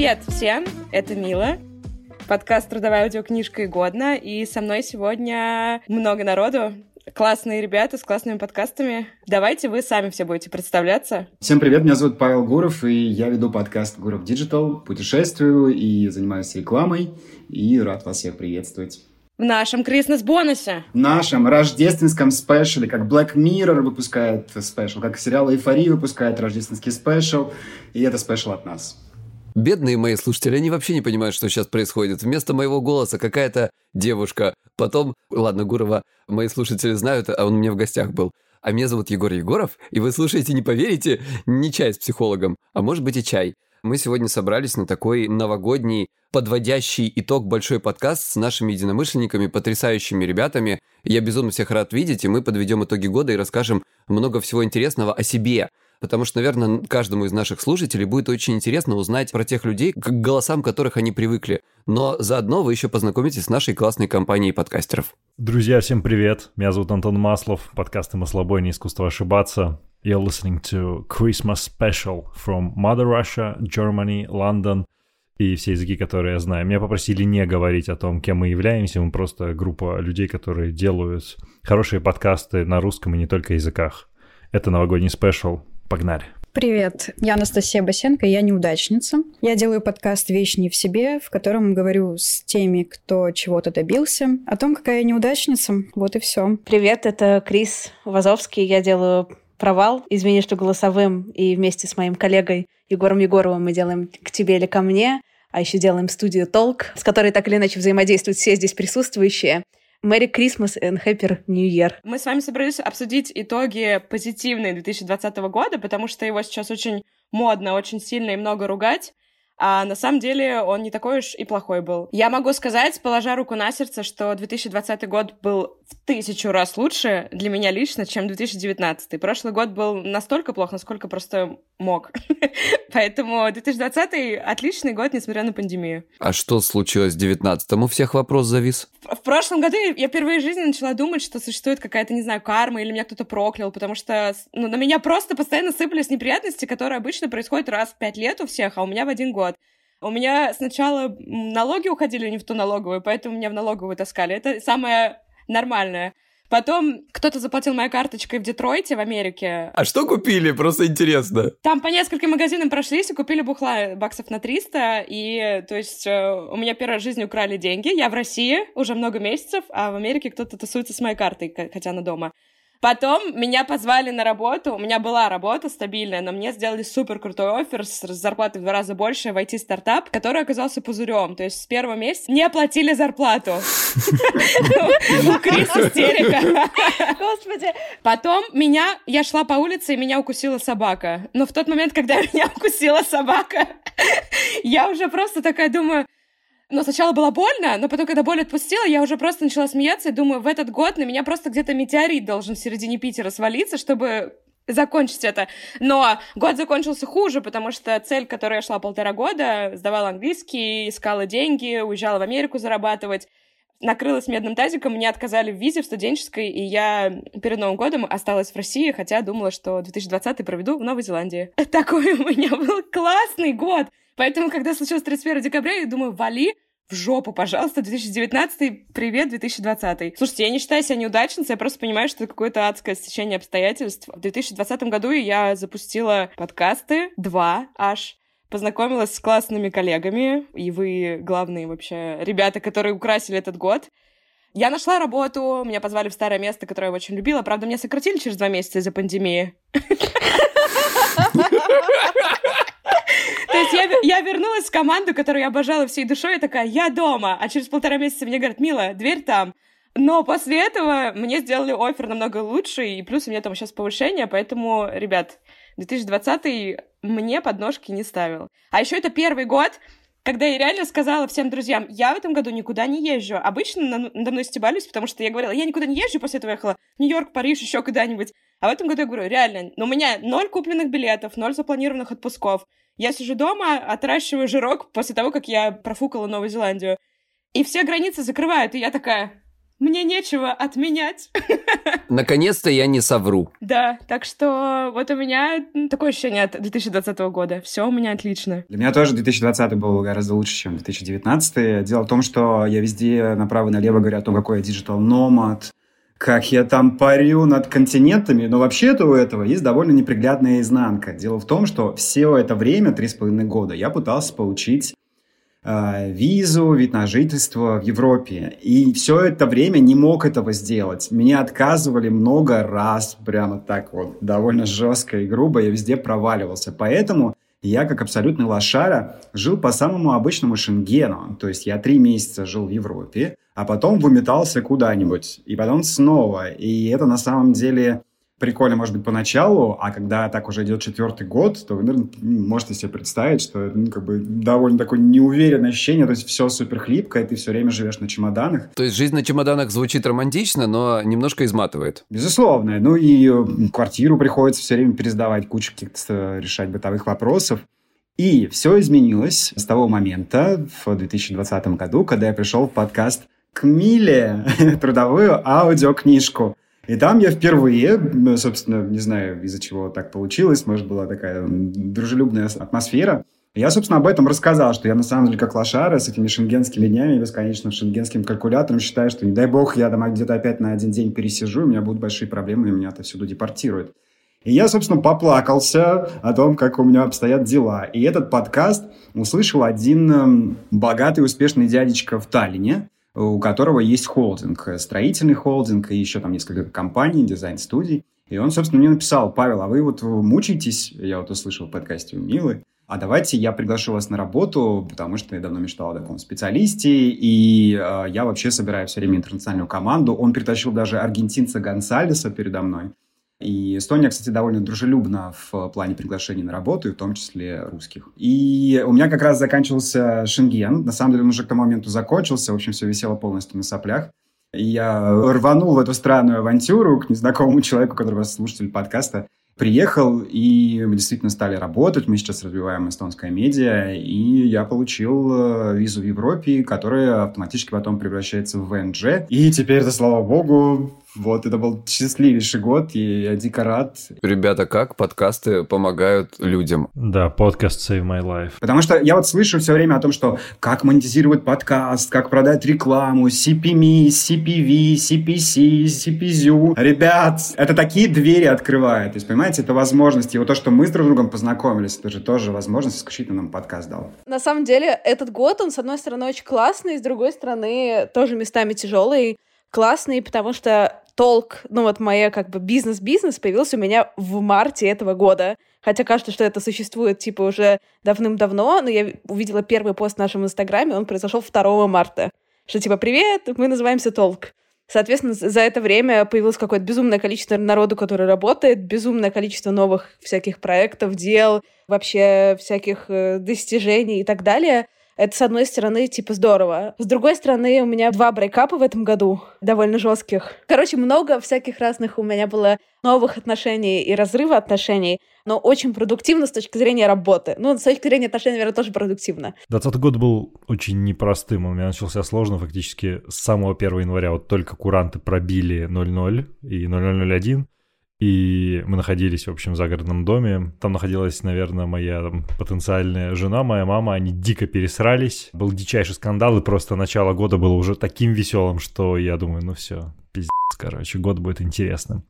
Привет всем, это Мила. Подкаст «Трудовая аудиокнижка и годно». И со мной сегодня много народу, классные ребята с классными подкастами. Давайте вы сами все будете представляться. Всем привет, меня зовут Павел Гуров, и я веду подкаст Гуров Digital, путешествую и занимаюсь рекламой, и рад вас всех приветствовать. В нашем Christmas-бонусе. В нашем рождественском special е, как Black Mirror выпускает special, как сериал «Эйфория» выпускает рождественский special, и это спешл от нас. Бедные мои слушатели, они вообще не понимают, что сейчас происходит. Вместо моего голоса какая-то девушка. Потом, ладно, Гурова, мои слушатели знают, а он у меня в гостях был. А меня зовут Егор Егоров, и вы слушаете, не поверите, не чай с психологом, а может быть и чай. Мы сегодня собрались на такой новогодний, подводящий итог большой подкаст с нашими единомышленниками, потрясающими ребятами. Я безумно всех рад видеть, и мы подведем итоги года и расскажем много всего интересного о себе потому что, наверное, каждому из наших слушателей будет очень интересно узнать про тех людей, к голосам которых они привыкли. Но заодно вы еще познакомитесь с нашей классной компанией подкастеров. Друзья, всем привет! Меня зовут Антон Маслов, подкаст «Маслобой. Не искусство ошибаться». You're listening to Christmas Special from Mother Russia, Germany, London и все языки, которые я знаю. Меня попросили не говорить о том, кем мы являемся. Мы просто группа людей, которые делают хорошие подкасты на русском и не только языках. Это новогодний спешл. Погнали. Привет, я Анастасия Басенко, я неудачница. Я делаю подкаст «Вещь не в себе», в котором говорю с теми, кто чего-то добился, о том, какая я неудачница. Вот и все. Привет, это Крис Вазовский. Я делаю провал, извини, что голосовым, и вместе с моим коллегой Егором Егоровым мы делаем «К тебе или ко мне», а еще делаем студию «Толк», с которой так или иначе взаимодействуют все здесь присутствующие. Merry Christmas and Happy New Year. Мы с вами собрались обсудить итоги позитивные 2020 года, потому что его сейчас очень модно, очень сильно и много ругать. А на самом деле он не такой уж и плохой был. Я могу сказать, положа руку на сердце, что 2020 год был в тысячу раз лучше для меня лично, чем 2019. Прошлый год был настолько плох, насколько просто мог. Поэтому 2020 отличный год, несмотря на пандемию. А что случилось в 19 У всех вопрос завис. В, в прошлом году я впервые в жизни начала думать, что существует какая-то, не знаю, карма или меня кто-то проклял, потому что ну, на меня просто постоянно сыпались неприятности, которые обычно происходят раз в пять лет у всех, а у меня в один год. У меня сначала налоги уходили не в ту налоговую, поэтому меня в налоговую таскали. Это самое нормальное. Потом кто-то заплатил моей карточкой в Детройте, в Америке. А что купили? Просто интересно. Там по нескольким магазинам прошлись и купили бухла баксов на 300. И, то есть, э, у меня в жизни украли деньги. Я в России уже много месяцев, а в Америке кто-то тусуется с моей картой, хотя она дома. Потом меня позвали на работу. У меня была работа стабильная, но мне сделали супер крутой офер с зарплатой в два раза больше в IT-стартап, который оказался пузырем. То есть с первого месяца не оплатили зарплату. У Крис истерика. Господи. Потом меня, я шла по улице, и меня укусила собака. Но в тот момент, когда меня укусила собака, я уже просто такая думаю, Но сначала было больно, но потом, когда боль отпустила, я уже просто начала смеяться и думаю, в этот год на меня просто где-то метеорит должен в середине Питера свалиться, чтобы закончить это. Но год закончился хуже, потому что цель, к которой я шла полтора года, сдавала английский, искала деньги, уезжала в Америку зарабатывать, накрылась медным тазиком, мне отказали в визе в студенческой, и я перед Новым годом осталась в России, хотя думала, что 2020 проведу в Новой Зеландии. Такой у меня был классный год! Поэтому, когда случилось 31 декабря, я думаю, вали в жопу, пожалуйста, 2019, привет, 2020. Слушайте, я не считаю себя неудачницей, я просто понимаю, что это какое-то адское стечение обстоятельств. В 2020 году я запустила подкасты, два аж, познакомилась с классными коллегами, и вы главные вообще ребята, которые украсили этот год. Я нашла работу, меня позвали в старое место, которое я очень любила. Правда, меня сократили через два месяца из-за пандемии. То есть я, я вернулась в команду, которую я обожала всей душой, и такая, я дома. А через полтора месяца мне говорят, Мила, дверь там. Но после этого мне сделали офер намного лучше, и плюс у меня там сейчас повышение, поэтому, ребят, 2020 мне подножки не ставил. А еще это первый год, когда я реально сказала всем друзьям, я в этом году никуда не езжу. Обычно надо мной стебались, потому что я говорила, я никуда не езжу, после этого ехала в Нью-Йорк, Париж, еще куда-нибудь. А в этом году я говорю, реально, но у меня ноль купленных билетов, ноль запланированных отпусков. Я сижу дома, отращиваю жирок после того, как я профукала Новую Зеландию. И все границы закрывают, и я такая, мне нечего отменять. Наконец-то я не совру. Да, так что вот у меня такое ощущение от 2020 года. Все у меня отлично. Для меня тоже 2020 был гораздо лучше, чем 2019. Дело в том, что я везде направо и налево говорю о том, какой я digital nomad, как я там парю над континентами, но вообще-то у этого есть довольно неприглядная изнанка. Дело в том, что все это время, три с половиной года, я пытался получить визу, вид на жительство в Европе. И все это время не мог этого сделать. Меня отказывали много раз, прямо так вот, довольно жестко и грубо, я везде проваливался. Поэтому я, как абсолютный лошара, жил по самому обычному шенгену. То есть я три месяца жил в Европе, а потом выметался куда-нибудь, и потом снова. И это на самом деле прикольно, может быть, поначалу, а когда так уже идет четвертый год, то вы, наверное, можете себе представить, что ну, как бы довольно такое неуверенное ощущение, то есть все супер хлипко, и ты все время живешь на чемоданах. То есть жизнь на чемоданах звучит романтично, но немножко изматывает. Безусловно. Ну и э, квартиру приходится все время пересдавать, кучу каких-то решать бытовых вопросов. И все изменилось с того момента, в 2020 году, когда я пришел в подкаст к Миле, трудовую аудиокнижку. И там я впервые, собственно, не знаю, из-за чего так получилось, может, была такая дружелюбная атмосфера, я, собственно, об этом рассказал, что я на самом деле как лошара с этими шенгенскими днями, бесконечным шенгенским калькулятором считаю, что не дай бог я там где-то опять на один день пересижу, у меня будут большие проблемы, и меня отсюда депортируют. И я, собственно, поплакался о том, как у меня обстоят дела. И этот подкаст услышал один богатый, успешный дядечка в Таллине, у которого есть холдинг, строительный холдинг и еще там несколько компаний, дизайн-студий. И он, собственно, мне написал, Павел, а вы вот мучаетесь, я вот услышал в подкасте у Милы, а давайте я приглашу вас на работу, потому что я давно мечтал о таком специалисте, и э, я вообще собираю все время интернациональную команду. Он притащил даже аргентинца Гонсалеса передо мной. И Эстония, кстати, довольно дружелюбна в плане приглашений на работу, в том числе русских. И у меня как раз заканчивался Шенген. На самом деле он уже к тому моменту закончился. В общем, все висело полностью на соплях. И я рванул в эту странную авантюру к незнакомому человеку, которого слушатель подкаста приехал, и мы действительно стали работать. Мы сейчас развиваем эстонское медиа, и я получил э, визу в Европе, которая автоматически потом превращается в ВНЖ. И теперь, это, слава богу, вот, это был счастливейший год, и я дико рад. Ребята, как подкасты помогают людям? Да, подкаст Save My Life. Потому что я вот слышу все время о том, что как монетизировать подкаст, как продать рекламу, CPM, CPV, CPC, CPZU. Ребят, это такие двери открывает. То есть, понимаете, это возможности. И вот то, что мы с друг другом познакомились, это же тоже возможность, исключительно нам подкаст дал. На самом деле, этот год, он, с одной стороны, очень классный, с другой стороны, тоже местами тяжелый классный, потому что толк, ну вот моя как бы бизнес-бизнес появился у меня в марте этого года. Хотя кажется, что это существует типа уже давным-давно, но я увидела первый пост в нашем инстаграме, он произошел 2 марта. Что типа «Привет, мы называемся Толк». Соответственно, за это время появилось какое-то безумное количество народу, который работает, безумное количество новых всяких проектов, дел, вообще всяких э, достижений и так далее — Это, с одной стороны, типа, здорово. С другой стороны, у меня два брейкапа в этом году, довольно жестких. Короче, много всяких разных у меня было новых отношений и разрыва отношений, но очень продуктивно с точки зрения работы. Ну, с точки зрения отношений, наверное, тоже продуктивно. 20 год был очень непростым. Он у меня начался сложно фактически с самого 1 января. Вот только куранты пробили 00 и 0001 и мы находились, в общем, в загородном доме. Там находилась, наверное, моя там, потенциальная жена, моя мама. Они дико пересрались. Был дичайший скандал, и просто начало года было уже таким веселым, что я думаю, ну все, пиздец, короче, год будет интересным.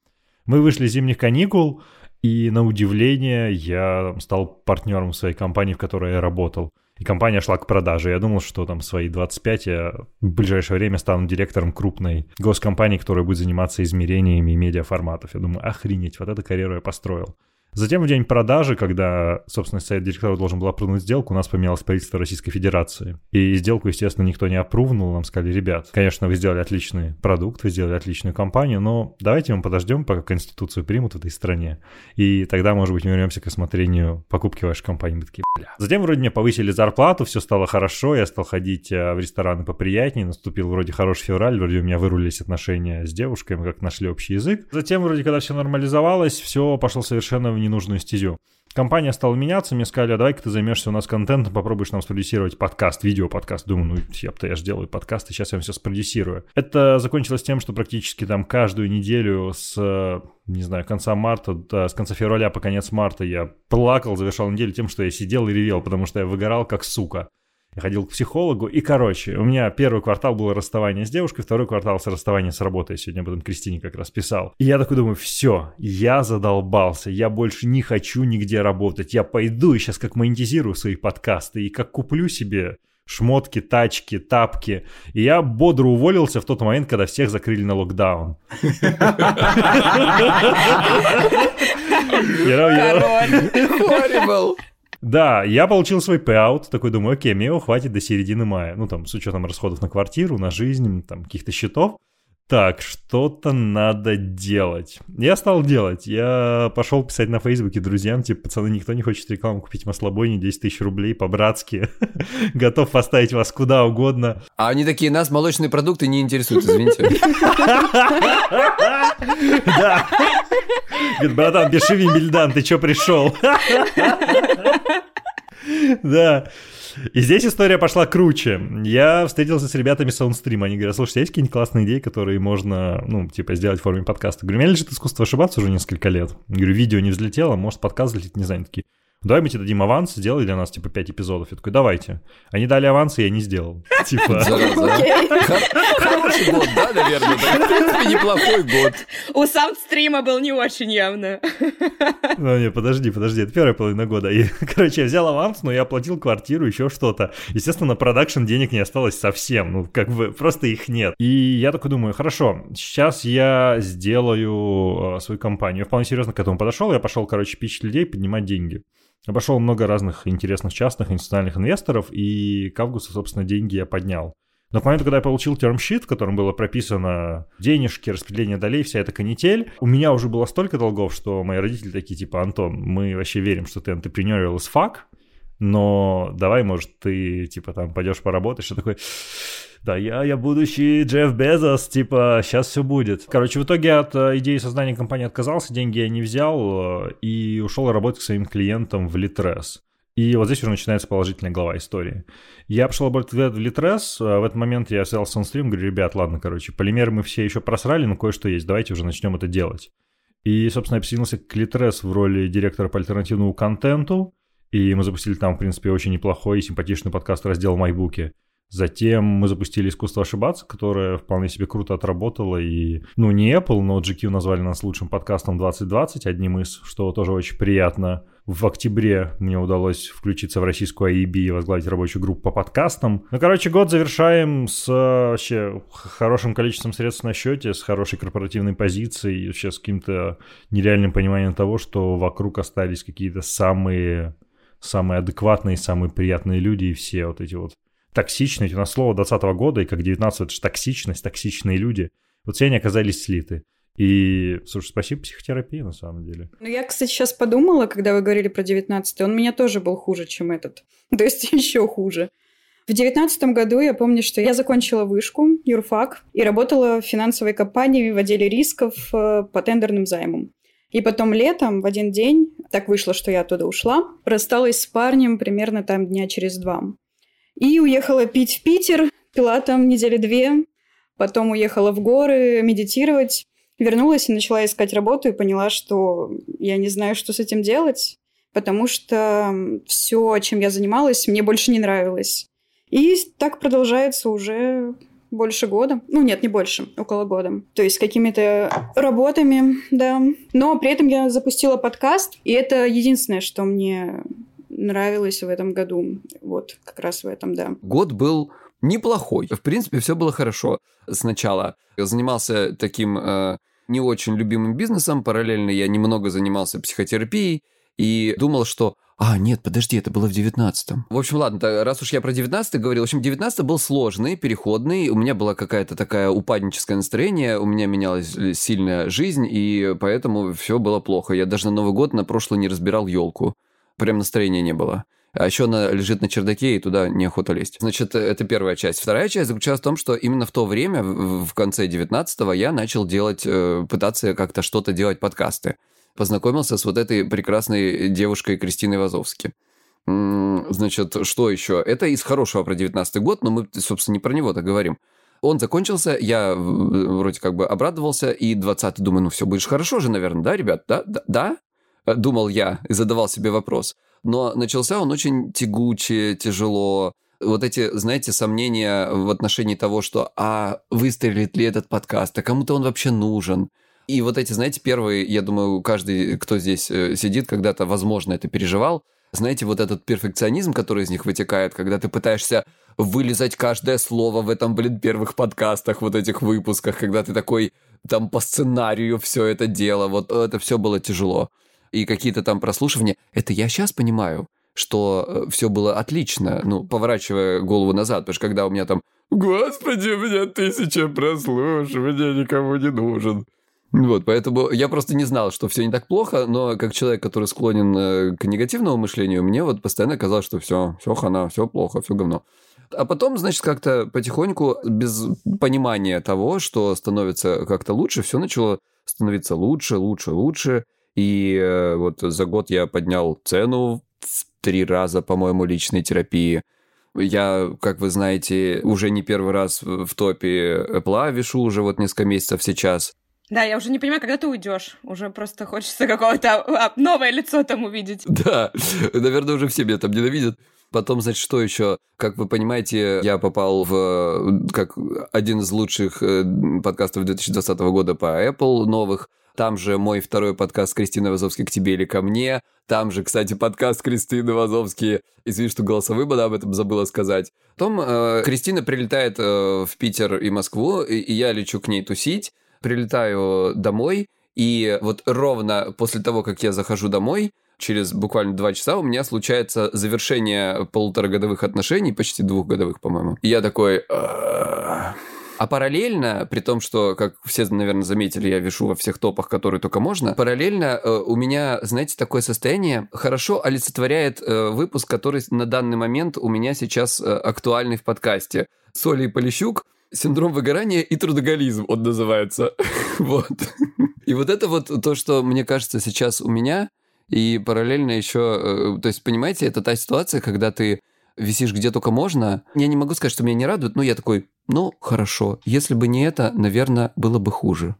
Мы вышли из зимних каникул, и на удивление я стал партнером своей компании, в которой я работал и компания шла к продаже. Я думал, что там свои 25 я в ближайшее время стану директором крупной госкомпании, которая будет заниматься измерениями медиаформатов. Я думаю, охренеть, вот эту карьеру я построил. Затем в день продажи, когда, собственно, совет директоров должен был опрувнуть сделку, у нас поменялось правительство Российской Федерации. И сделку, естественно, никто не опрувнул. Нам сказали, ребят, конечно, вы сделали отличный продукт, вы сделали отличную компанию, но давайте мы подождем, пока Конституцию примут в этой стране. И тогда, может быть, мы вернемся к осмотрению покупки вашей компании. Мы такие, бля. Затем вроде мне повысили зарплату, все стало хорошо, я стал ходить э, в рестораны поприятнее, наступил вроде хороший февраль, вроде у меня вырулились отношения с девушкой, мы как нашли общий язык. Затем вроде, когда все нормализовалось, все пошло совершенно ненужную стезю. Компания стала меняться, мне сказали, а давай-ка ты займешься у нас контентом, попробуешь нам спродюсировать подкаст, видео-подкаст. Думаю, ну, я-то я же делаю подкаст, и сейчас я все спродюсирую. Это закончилось тем, что практически там каждую неделю с, не знаю, конца марта, да, с конца февраля по конец марта я плакал, завершал неделю тем, что я сидел и ревел, потому что я выгорал как сука. Я ходил к психологу, и, короче, у меня первый квартал было расставание с девушкой, второй квартал с расставанием с работой. Я сегодня об этом Кристине как раз писал. И я такой думаю, все, я задолбался, я больше не хочу нигде работать. Я пойду и сейчас как монетизирую свои подкасты, и как куплю себе шмотки, тачки, тапки. И я бодро уволился в тот момент, когда всех закрыли на локдаун. Horrible. Да, я получил свой payout, такой думаю, окей, мне его хватит до середины мая. Ну, там, с учетом расходов на квартиру, на жизнь, там, каких-то счетов. Так, что-то надо делать. Я стал делать. Я пошел писать на Фейсбуке друзьям, типа, пацаны, никто не хочет рекламу купить маслобойни, 10 тысяч рублей по-братски. Готов поставить вас куда угодно. А они такие, нас молочные продукты не интересуют, извините. Да. Говорит, братан, пиши Вимбельдан, ты чё пришел? Да. И здесь история пошла круче. Я встретился с ребятами Soundstream. Они говорят, слушайте, есть какие-нибудь классные идеи, которые можно, ну, типа, сделать в форме подкаста? Говорю, у меня лежит искусство ошибаться уже несколько лет. Говорю, видео не взлетело, может, подкаст взлетит, не знаю, такие давай мы тебе дадим аванс, сделай для нас, типа, 5 эпизодов. Я такой, давайте. Они дали аванс, и я не сделал. Типа... Хороший год, да, наверное? В принципе, неплохой год. У саундстрима был не очень явно. Ну, не, подожди, подожди, это первая половина года. И, короче, я взял аванс, но я оплатил квартиру, еще что-то. Естественно, на продакшн денег не осталось совсем, ну, как бы, просто их нет. И я такой думаю, хорошо, сейчас я сделаю э, свою компанию. Я вполне серьезно к этому подошел, я пошел, короче, пичить людей, поднимать деньги. Обошел много разных интересных частных институциональных инвесторов, и к августу, собственно, деньги я поднял. Но к моменту, когда я получил термшит, в котором было прописано денежки, распределение долей, вся эта канитель, у меня уже было столько долгов, что мои родители такие, типа, Антон, мы вообще верим, что ты entrepreneurial as fuck, но давай, может, ты, типа, там, пойдешь поработаешь, что такое да, я, я будущий Джефф Безос, типа, сейчас все будет. Короче, в итоге от э, идеи создания компании отказался, деньги я не взял э, и ушел работать к своим клиентам в Литрес. И вот здесь уже начинается положительная глава истории. Я пошел работать в Литрес, в этот момент я связался с Онстрим, говорю, ребят, ладно, короче, полимеры мы все еще просрали, но кое-что есть, давайте уже начнем это делать. И, собственно, я присоединился к Литрес в роли директора по альтернативному контенту, и мы запустили там, в принципе, очень неплохой и симпатичный подкаст раздел «Майбуки». Затем мы запустили «Искусство ошибаться», которое вполне себе круто отработало. И, ну, не Apple, но GQ назвали нас лучшим подкастом 2020, одним из, что тоже очень приятно. В октябре мне удалось включиться в российскую AEB и возглавить рабочую группу по подкастам. Ну, короче, год завершаем с вообще хорошим количеством средств на счете, с хорошей корпоративной позицией, вообще с каким-то нереальным пониманием того, что вокруг остались какие-то самые, самые адекватные, самые приятные люди и все вот эти вот токсичность, у нас слово 20 года, и как 19 это же токсичность, токсичные люди. Вот все они оказались слиты. И, слушай, спасибо психотерапии, на самом деле. Ну, я, кстати, сейчас подумала, когда вы говорили про 19 он меня тоже был хуже, чем этот. То есть еще хуже. В девятнадцатом году я помню, что я закончила вышку, юрфак, и работала в финансовой компании в отделе рисков э, по тендерным займам. И потом летом, в один день, так вышло, что я оттуда ушла, рассталась с парнем примерно там дня через два. И уехала пить в Питер, пила там недели две, потом уехала в горы медитировать, вернулась и начала искать работу и поняла, что я не знаю, что с этим делать, потому что все, чем я занималась, мне больше не нравилось. И так продолжается уже больше года. Ну, нет, не больше, около года. То есть какими-то работами, да. Но при этом я запустила подкаст, и это единственное, что мне нравилось в этом году. Вот, как раз в этом, да. Год был неплохой. В принципе, все было хорошо сначала. Я занимался таким э, не очень любимым бизнесом, параллельно я немного занимался психотерапией и думал, что а, нет, подожди, это было в 19-м. В общем, ладно, раз уж я про 19-й говорил, в общем, 19 был сложный, переходный, у меня была какая-то такая упадническое настроение, у меня менялась сильная жизнь, и поэтому все было плохо. Я даже на Новый год на прошлый не разбирал елку. Прям настроения не было. А еще она лежит на чердаке, и туда неохота лезть. Значит, это первая часть. Вторая часть заключалась в том, что именно в то время, в конце 19-го, я начал делать, э, пытаться как-то что-то делать подкасты познакомился с вот этой прекрасной девушкой Кристиной Вазовски. Значит, что еще? Это из хорошего про 19 год, но мы, собственно, не про него-то говорим. Он закончился, я вроде как бы обрадовался, и 20-й думаю, ну все, будешь хорошо же, наверное, да, ребят? Да? да? Э, думал я и задавал себе вопрос. Но начался он очень тягуче, тяжело. Вот эти, знаете, сомнения в отношении того, что а выстрелит ли этот подкаст, а кому-то он вообще нужен, и вот эти, знаете, первые, я думаю, каждый, кто здесь э, сидит, когда-то, возможно, это переживал. Знаете, вот этот перфекционизм, который из них вытекает, когда ты пытаешься вылезать каждое слово в этом, блин, первых подкастах, вот этих выпусках, когда ты такой там по сценарию все это дело, вот это все было тяжело. И какие-то там прослушивания, это я сейчас понимаю, что э, все было отлично, ну, поворачивая голову назад, потому что когда у меня там «Господи, у меня тысяча прослушиваний, никому не нужен», вот, поэтому я просто не знал, что все не так плохо, но как человек, который склонен э, к негативному мышлению, мне вот постоянно казалось, что все, все хана, все плохо, все говно. А потом, значит, как-то потихоньку, без понимания того, что становится как-то лучше, все начало становиться лучше, лучше, лучше. И э, вот за год я поднял цену в три раза, по-моему, личной терапии. Я, как вы знаете, уже не первый раз в топе Apple вешу уже вот несколько месяцев сейчас. Да, я уже не понимаю, когда ты уйдешь. Уже просто хочется какого-то а, новое лицо там увидеть. Да, наверное, уже все меня там ненавидят. Потом, значит, что еще? Как вы понимаете, я попал в как один из лучших э, подкастов 2020 года по Apple новых. Там же мой второй подкаст Кристины Вазовски «К тебе или ко мне». Там же, кстати, подкаст Кристины Вазовски. Извини, что голосовым была, об этом забыла сказать. Потом э, Кристина прилетает э, в Питер и Москву, и, и я лечу к ней тусить прилетаю домой, и вот ровно после того, как я захожу домой, через буквально два часа у меня случается завершение полуторагодовых отношений, почти двухгодовых, по-моему. И я такой... А параллельно, при том, что, как все, наверное, заметили, я вешу во всех топах, которые только можно, параллельно э, у меня, знаете, такое состояние хорошо олицетворяет э, выпуск, который на данный момент у меня сейчас э, актуальный в подкасте. Соли и Полищук Синдром выгорания и трудоголизм он называется. вот. И вот это вот то, что мне кажется сейчас у меня, и параллельно еще, э, то есть, понимаете, это та ситуация, когда ты висишь где только можно. Я не могу сказать, что меня не радует, но я такой, ну, хорошо. Если бы не это, наверное, было бы хуже.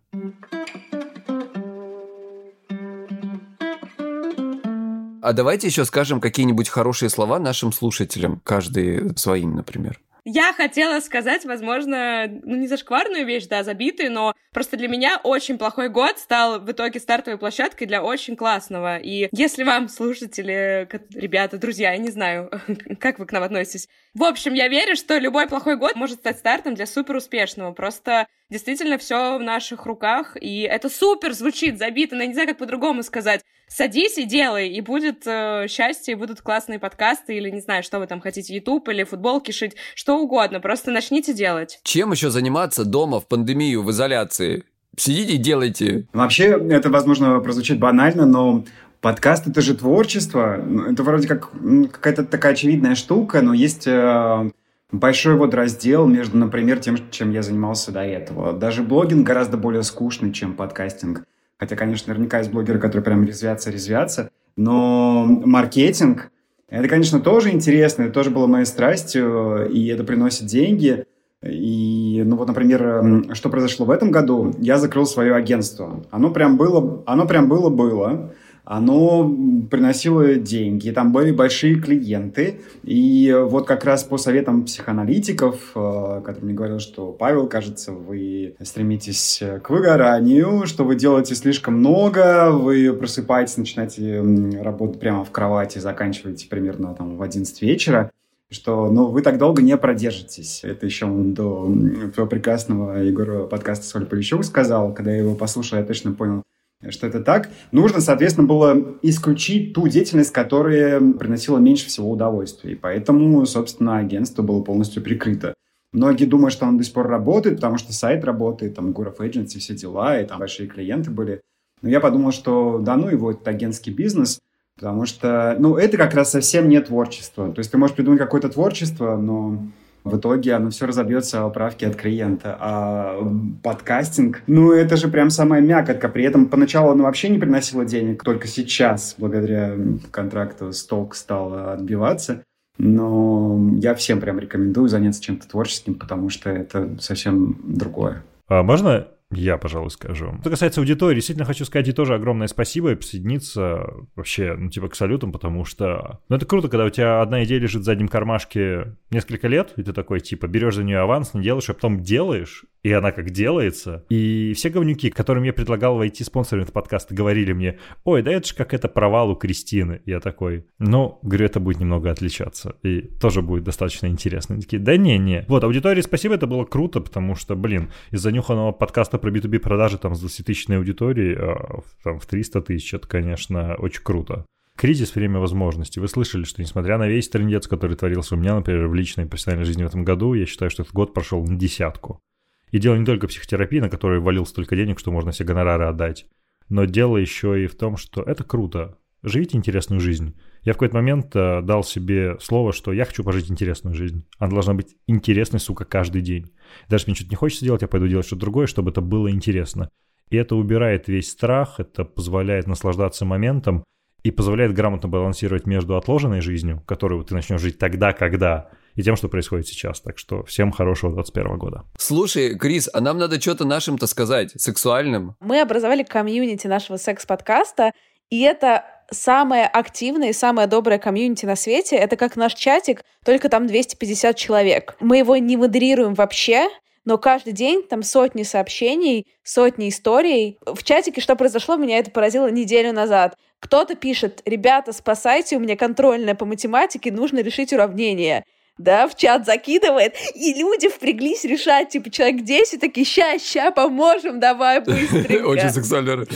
А давайте еще скажем какие-нибудь хорошие слова нашим слушателям, каждый своим, например. Я хотела сказать, возможно, ну не зашкварную вещь, да, забитую, но просто для меня очень плохой год стал в итоге стартовой площадкой для очень классного. И если вам, слушатели, ребята, друзья, я не знаю, как вы к нам относитесь. В общем, я верю, что любой плохой год может стать стартом для супер успешного. Просто действительно все в наших руках, и это супер звучит, забито, но я не знаю, как по-другому сказать. Садись и делай, и будет э, счастье, и будут классные подкасты, или не знаю, что вы там хотите, YouTube или футболки шить, что угодно, просто начните делать. Чем еще заниматься дома в пандемию, в изоляции? Сидите и делайте. Вообще, это, возможно, прозвучит банально, но подкаст это же творчество. Это вроде как какая-то такая очевидная штука, но есть э, большой вот раздел между, например, тем, чем я занимался до этого. Даже блогинг гораздо более скучный, чем подкастинг. Хотя, конечно, наверняка есть блогеры, которые прям резвятся-резвятся. Но маркетинг, это, конечно, тоже интересно, это тоже было моей страстью, и это приносит деньги. И, ну вот, например, что произошло в этом году? Я закрыл свое агентство. Оно прям было, оно прям было-было оно приносило деньги, там были большие клиенты. И вот как раз по советам психоаналитиков, э, которые мне говорили, что Павел, кажется, вы стремитесь к выгоранию, что вы делаете слишком много, вы просыпаетесь, начинаете работать прямо в кровати, заканчиваете примерно там в 11 вечера что ну, вы так долго не продержитесь. Это еще до твоего прекрасного Егора подкаста Соль Полищук сказал, когда я его послушал, я точно понял, что это так. Нужно, соответственно, было исключить ту деятельность, которая приносила меньше всего удовольствия. И поэтому, собственно, агентство было полностью прикрыто. Многие думают, что оно до сих пор работает, потому что сайт работает, там, Гуров Agency, все дела, и там большие клиенты были. Но я подумал, что да ну его, это агентский бизнес, потому что, ну, это как раз совсем не творчество. То есть ты можешь придумать какое-то творчество, но в итоге оно все разобьется о правке от клиента. А подкастинг, ну, это же прям самая мякотка. При этом поначалу оно вообще не приносило денег, только сейчас, благодаря контракту, сток стал отбиваться. Но я всем прям рекомендую заняться чем-то творческим, потому что это совсем другое. А можно я, пожалуй, скажу. Что касается аудитории, действительно хочу сказать и тоже огромное спасибо и присоединиться вообще, ну, типа, к салютам, потому что, ну, это круто, когда у тебя одна идея лежит в заднем кармашке несколько лет, и ты такой, типа, берешь за нее аванс, не делаешь, а потом делаешь, и она как делается. И все говнюки, которым я предлагал войти спонсорами этого подкаста, говорили мне, ой, да это же как это провал у Кристины. Я такой, ну, говорю, это будет немного отличаться. И тоже будет достаточно интересно. Они такие, да не-не. Вот, аудитории спасибо, это было круто, потому что, блин, из занюханного подкаста про B2B продажи там с 20-тысячной аудиторией а, там, в 300 тысяч, это, конечно, очень круто. Кризис – время возможностей. Вы слышали, что несмотря на весь трендец, который творился у меня, например, в личной и профессиональной жизни в этом году, я считаю, что этот год прошел на десятку. И дело не только в психотерапии, на которой валил столько денег, что можно все гонорары отдать. Но дело еще и в том, что это круто. Живите интересную жизнь. Я в какой-то момент э, дал себе слово, что я хочу пожить интересную жизнь. Она должна быть интересной, сука, каждый день. Даже мне что-то не хочется делать, я пойду делать что-то другое, чтобы это было интересно. И это убирает весь страх, это позволяет наслаждаться моментом и позволяет грамотно балансировать между отложенной жизнью, которую ты начнешь жить тогда, когда, и тем, что происходит сейчас. Так что всем хорошего 21 года. Слушай, Крис, а нам надо что-то нашим-то сказать, сексуальным. Мы образовали комьюнити нашего секс-подкаста, и это самое активное и самое доброе комьюнити на свете. Это как наш чатик, только там 250 человек. Мы его не модерируем вообще, но каждый день там сотни сообщений, сотни историй. В чатике что произошло, меня это поразило неделю назад. Кто-то пишет, ребята, спасайте, у меня контрольная по математике, нужно решить уравнение да, в чат закидывает, и люди впряглись решать, типа, человек 10, такие, ща, ща, поможем, давай быстренько. Очень сексуально.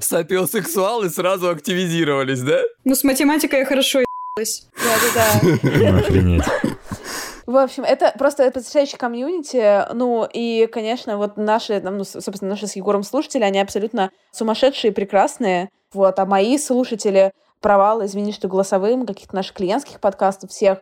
Сапиосексуалы сразу активизировались, да? Ну, с математикой я хорошо ебалась. Да-да-да. Охренеть. В общем, это просто потрясающий комьюнити. Ну, и, конечно, вот наши, ну, собственно, наши с Егором слушатели, они абсолютно сумасшедшие, прекрасные. Вот, а мои слушатели, провалы, извини, что голосовым, каких-то наших клиентских подкастов всех,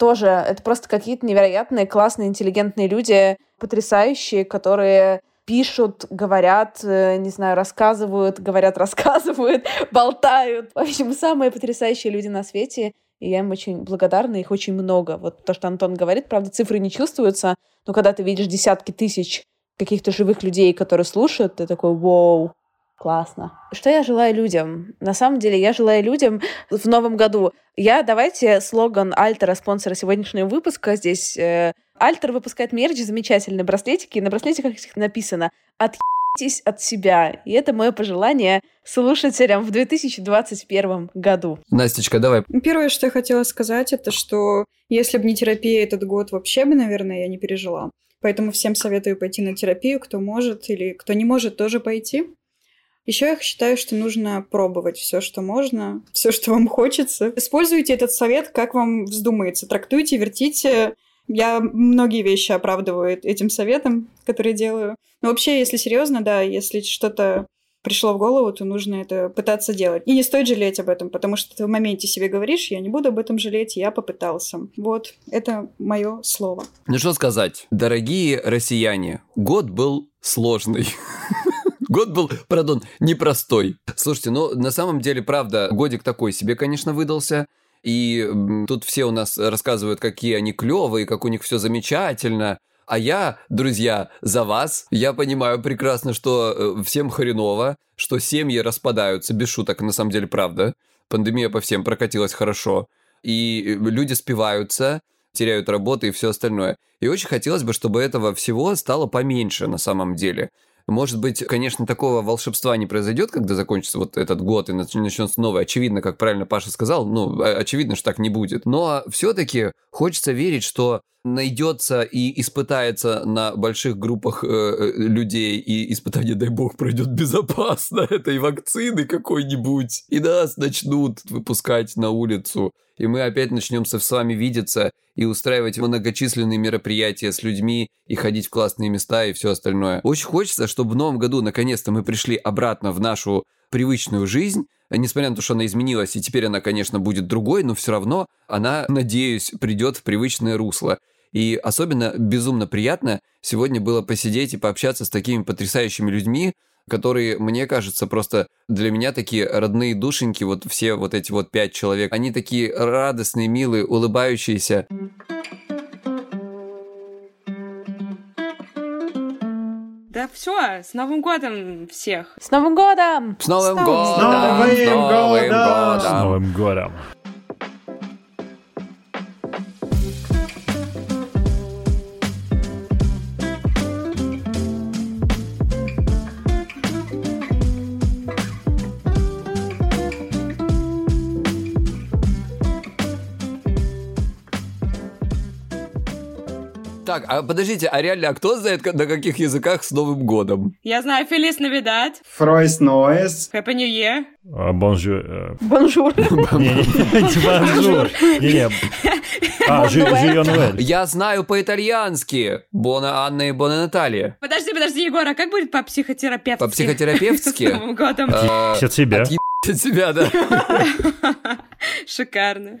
тоже это просто какие-то невероятные, классные, интеллигентные люди, потрясающие, которые пишут, говорят, э, не знаю, рассказывают, говорят, рассказывают, болтают. В общем, самые потрясающие люди на свете. И я им очень благодарна, их очень много. Вот то, что Антон говорит, правда, цифры не чувствуются, но когда ты видишь десятки тысяч каких-то живых людей, которые слушают, ты такой, вау, Классно. Что я желаю людям? На самом деле, я желаю людям в новом году. Я, давайте, слоган Альтера, спонсора сегодняшнего выпуска здесь. Э, Альтер выпускает мерч, замечательные браслетики. На браслетиках написано «Отъебитесь от себя». И это мое пожелание слушателям в 2021 году. Настечка, давай. Первое, что я хотела сказать, это что если бы не терапия этот год, вообще бы, наверное, я не пережила. Поэтому всем советую пойти на терапию, кто может или кто не может, тоже пойти. Еще я считаю, что нужно пробовать все, что можно, все, что вам хочется. Используйте этот совет, как вам вздумается. Трактуйте, вертите. Я многие вещи оправдываю этим советом, который делаю. Но вообще, если серьезно, да, если что-то пришло в голову, то нужно это пытаться делать. И не стоит жалеть об этом, потому что ты в моменте себе говоришь, я не буду об этом жалеть, я попытался. Вот, это мое слово. Ну что сказать, дорогие россияне, год был сложный. Год был, пардон, непростой. Слушайте, ну, на самом деле, правда, годик такой себе, конечно, выдался. И тут все у нас рассказывают, какие они клевые, как у них все замечательно. А я, друзья, за вас. Я понимаю прекрасно, что э, всем хреново, что семьи распадаются, без шуток, на самом деле, правда. Пандемия по всем прокатилась хорошо. И э, люди спиваются, теряют работу и все остальное. И очень хотелось бы, чтобы этого всего стало поменьше на самом деле. Может быть, конечно, такого волшебства не произойдет, когда закончится вот этот год и начнется новый. Очевидно, как правильно Паша сказал, ну, очевидно, что так не будет. Но все-таки хочется верить, что найдется и испытается на больших группах э, э, людей, и испытание, дай бог, пройдет безопасно этой вакцины какой-нибудь, и нас начнут выпускать на улицу, и мы опять начнем с вами видеться и устраивать многочисленные мероприятия с людьми, и ходить в классные места и все остальное. Очень хочется, чтобы в новом году наконец-то мы пришли обратно в нашу привычную жизнь, несмотря на то, что она изменилась, и теперь она, конечно, будет другой, но все равно она, надеюсь, придет в привычное русло. И особенно безумно приятно сегодня было посидеть и пообщаться с такими потрясающими людьми, которые, мне кажется, просто для меня такие родные душеньки, вот все вот эти вот пять человек, они такие радостные, милые, улыбающиеся. Да все, с Новым годом всех! С Новым годом! С Новым С годом! Новым С Новым годом! С годом! Новым годом! А подождите, а реально, а кто знает, на каких языках с Новым годом? Я знаю Feliz Navidad, Frohes Neues. Happy New Year. Bonjour. э, Bonjour. Bonjour. А, жи- Joyeux Noël. Я знаю по-итальянски. Buon anno и Buon Natale. Подожди, подожди, Егор, а как будет по-психотерапевтски? По-психотерапевтски? С Новым годом. Э, От себя. отъебать от себя, да. Шикарно.